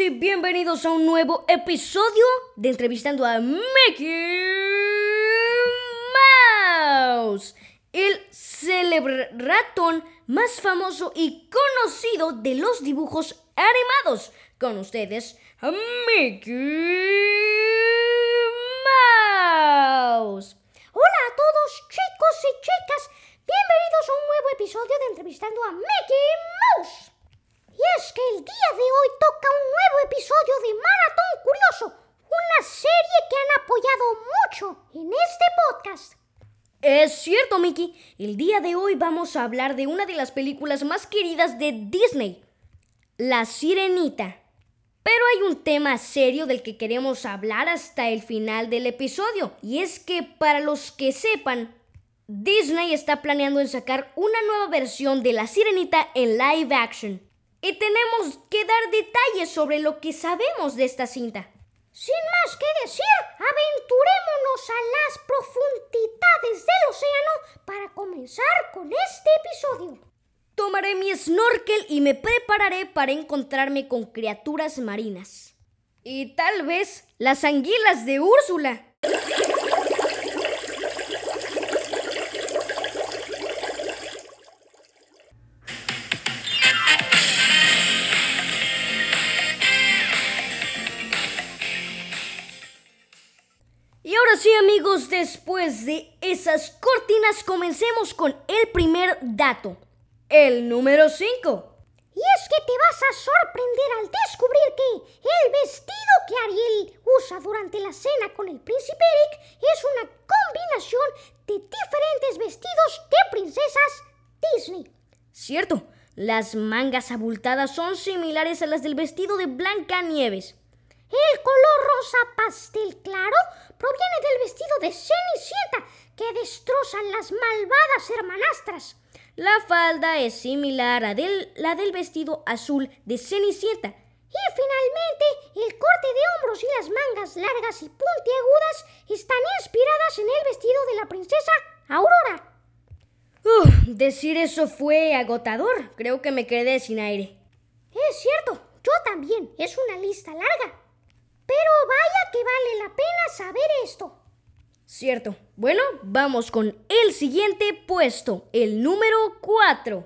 y bienvenidos a un nuevo episodio de Entrevistando a Mickey Mouse, el célebre ratón más famoso y conocido de los dibujos animados. Con ustedes, Mickey Mouse. Hola a todos chicos y chicas, bienvenidos a un nuevo episodio de Entrevistando a Mickey Mouse. Y es que el día de hoy toca un nuevo episodio de Maratón Curioso, una serie que han apoyado mucho en este podcast. Es cierto, Mickey. El día de hoy vamos a hablar de una de las películas más queridas de Disney, La Sirenita. Pero hay un tema serio del que queremos hablar hasta el final del episodio, y es que para los que sepan, Disney está planeando en sacar una nueva versión de La Sirenita en live action. Y tenemos que dar detalles sobre lo que sabemos de esta cinta. Sin más que decir, aventurémonos a las profundidades del océano para comenzar con este episodio. Tomaré mi snorkel y me prepararé para encontrarme con criaturas marinas. Y tal vez las anguilas de Úrsula. Y ahora sí amigos, después de esas cortinas comencemos con el primer dato, el número 5. Y es que te vas a sorprender al descubrir que el vestido que Ariel usa durante la cena con el príncipe Eric es una combinación de diferentes vestidos de princesas Disney. Cierto, las mangas abultadas son similares a las del vestido de Blanca Nieves. El color rosa pastel claro proviene del vestido de Cenicienta que destrozan las malvadas hermanastras. La falda es similar a la del vestido azul de Cenicienta. Y finalmente, el corte de hombros y las mangas largas y puntiagudas están inspiradas en el vestido de la princesa Aurora. Uf, decir eso fue agotador. Creo que me quedé sin aire. Es cierto, yo también, es una lista larga. Pero vaya que vale la pena saber esto. Cierto. Bueno, vamos con el siguiente puesto, el número 4.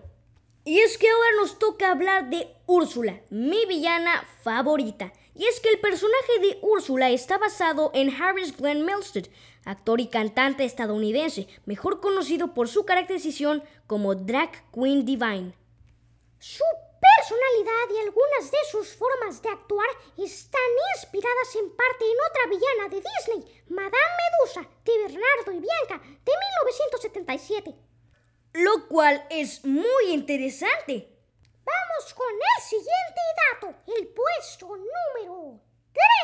Y es que ahora nos toca hablar de Úrsula, mi villana favorita. Y es que el personaje de Úrsula está basado en Harris Glenn Milstead, actor y cantante estadounidense, mejor conocido por su caracterización como Drag Queen Divine. Su personalidad y algunas de sus formas de actuar están inspiradas en parte en otra villana de Disney, Madame Medusa, de Bernardo y Bianca, de 1977. Lo cual es muy interesante. Vamos con el siguiente dato, el puesto número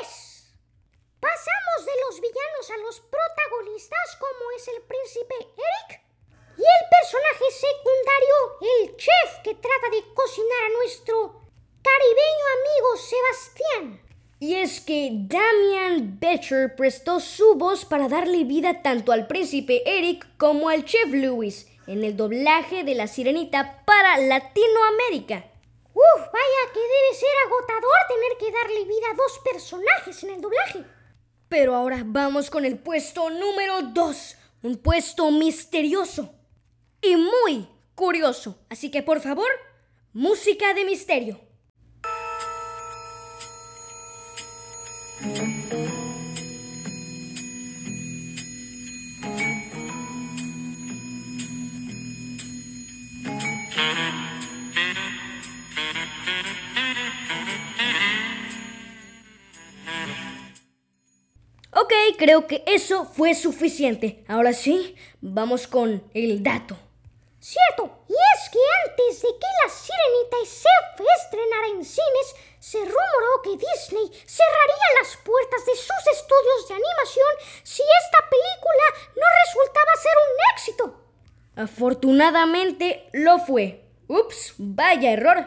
3. Pasamos de los villanos a los protagonistas como es el príncipe Eric y el personaje secundario, el chef que trata de cocinar a nuestro caribeño amigo Sebastián. Y es que Damian Becher prestó su voz para darle vida tanto al príncipe Eric como al chef Lewis en el doblaje de La Sirenita para Latinoamérica. Uf, vaya que debe ser agotador tener que darle vida a dos personajes en el doblaje. Pero ahora vamos con el puesto número 2, un puesto misterioso y muy curioso. Así que por favor, música de misterio. Ok, creo que eso fue suficiente. Ahora sí, vamos con el dato. Cierto, que antes de que La Sirenita y se estrenara en cines, se rumoró que Disney cerraría las puertas de sus estudios de animación si esta película no resultaba ser un éxito. Afortunadamente lo fue. Ups, vaya error.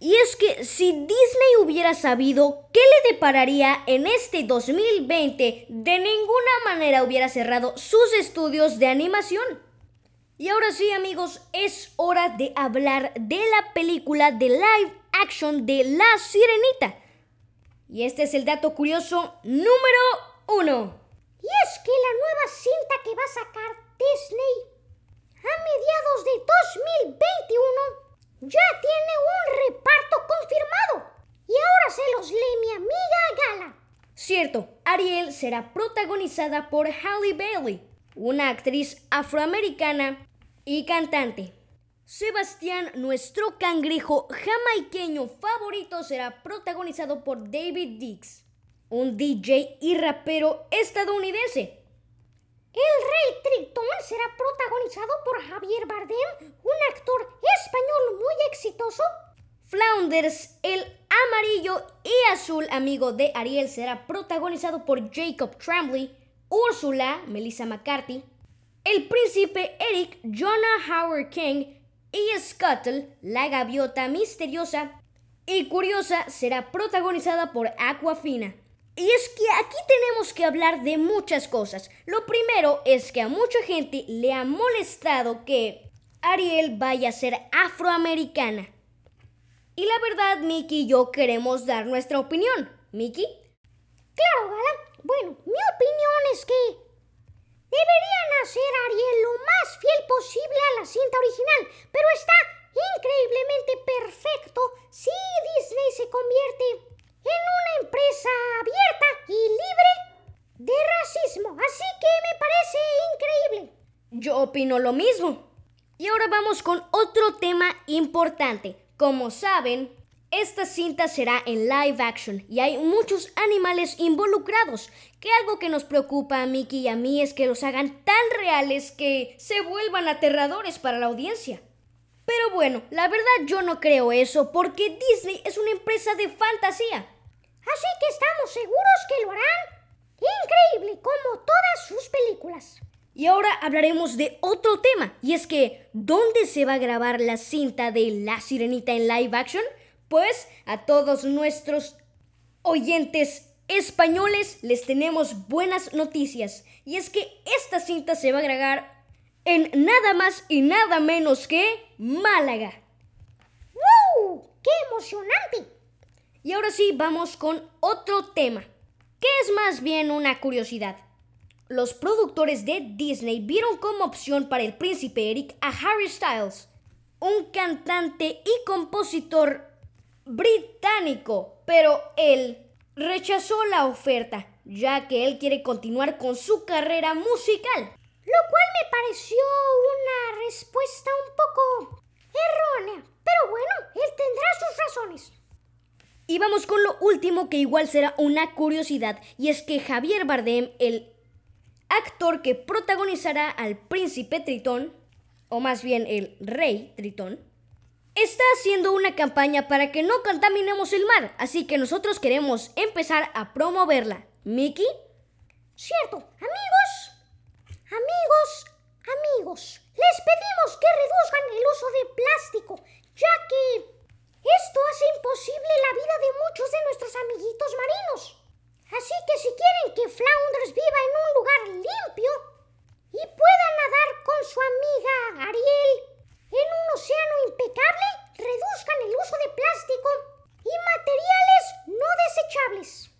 Y es que si Disney hubiera sabido qué le depararía en este 2020, de ninguna manera hubiera cerrado sus estudios de animación. Y ahora sí amigos, es hora de hablar de la película de live action de La Sirenita. Y este es el dato curioso número uno. Y es que la nueva cinta que va a sacar Disney a mediados de 2021 ya tiene un reparto confirmado. Y ahora se los lee mi amiga Gala. Cierto, Ariel será protagonizada por Halle Bailey, una actriz afroamericana y cantante. Sebastián, nuestro cangrejo jamaiqueño favorito, será protagonizado por David Dix, un DJ y rapero estadounidense. El Rey Tritón será protagonizado por Javier Bardem, un actor español muy exitoso. Flounders, el amarillo y azul amigo de Ariel, será protagonizado por Jacob Tremblay, Úrsula, Melissa McCarthy, el príncipe Eric, Jonah Howard King y Scuttle, la gaviota misteriosa y curiosa, será protagonizada por Aquafina. Y es que aquí tenemos que hablar de muchas cosas. Lo primero es que a mucha gente le ha molestado que Ariel vaya a ser afroamericana. Y la verdad, Mickey y yo queremos dar nuestra opinión. ¿Mickey? Claro, Gala. Bueno, mi opinión es que deberían hacer Ariel lo más fiel posible a la cinta original, pero está increíblemente perfecto si Disney se convierte en una empresa abierta y libre de racismo. Así que me parece increíble. Yo opino lo mismo. Y ahora vamos con otro tema importante. Como saben, esta cinta será en live action y hay muchos animales involucrados, que algo que nos preocupa a Mickey y a mí es que los hagan tan reales que se vuelvan aterradores para la audiencia. Pero bueno, la verdad yo no creo eso porque Disney es una empresa de fantasía. Así que estamos seguros que lo harán increíble como todas sus películas. Y ahora hablaremos de otro tema, y es que ¿dónde se va a grabar la cinta de La Sirenita en live action? Pues a todos nuestros oyentes españoles les tenemos buenas noticias, y es que esta cinta se va a grabar en nada más y nada menos que Málaga. ¡Wow! ¡Qué emocionante! Y ahora sí, vamos con otro tema, que es más bien una curiosidad. Los productores de Disney vieron como opción para el príncipe Eric a Harry Styles, un cantante y compositor británico, pero él rechazó la oferta, ya que él quiere continuar con su carrera musical. Lo cual me pareció una respuesta un poco errónea. Pero bueno, él tendrá sus razones. Y vamos con lo último que igual será una curiosidad, y es que Javier Bardem, el actor que protagonizará al príncipe Tritón, o más bien el rey Tritón, está haciendo una campaña para que no contaminemos el mar, así que nosotros queremos empezar a promoverla. ¿Mickey? Cierto, amigos, Amigos, amigos, les pedimos que reduzcan el uso de plástico, ya que esto hace imposible la vida de muchos de nuestros amiguitos marinos. Así que si quieren que Flounders viva en un lugar limpio y pueda nadar con su amiga Ariel en un océano impecable, reduzcan el uso de plástico y materiales no desechables,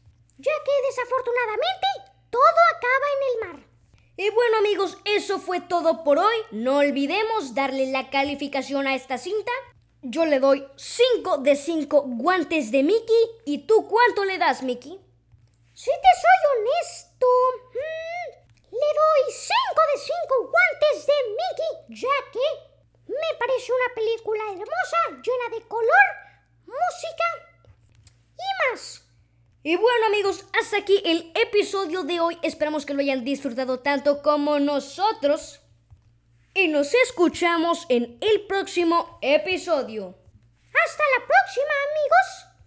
ya que desafortunadamente todo acaba en el mar. Y bueno amigos, eso fue todo por hoy. No olvidemos darle la calificación a esta cinta. Yo le doy 5 de 5 guantes de Mickey. ¿Y tú cuánto le das, Mickey? Si te soy honesto, mm, le doy 5 de 5 guantes de Mickey, ya que me parece una película hermosa, llena de color, música y más. Y bueno amigos, hasta aquí el episodio de hoy. Esperamos que lo hayan disfrutado tanto como nosotros. Y nos escuchamos en el próximo episodio. Hasta la próxima amigos.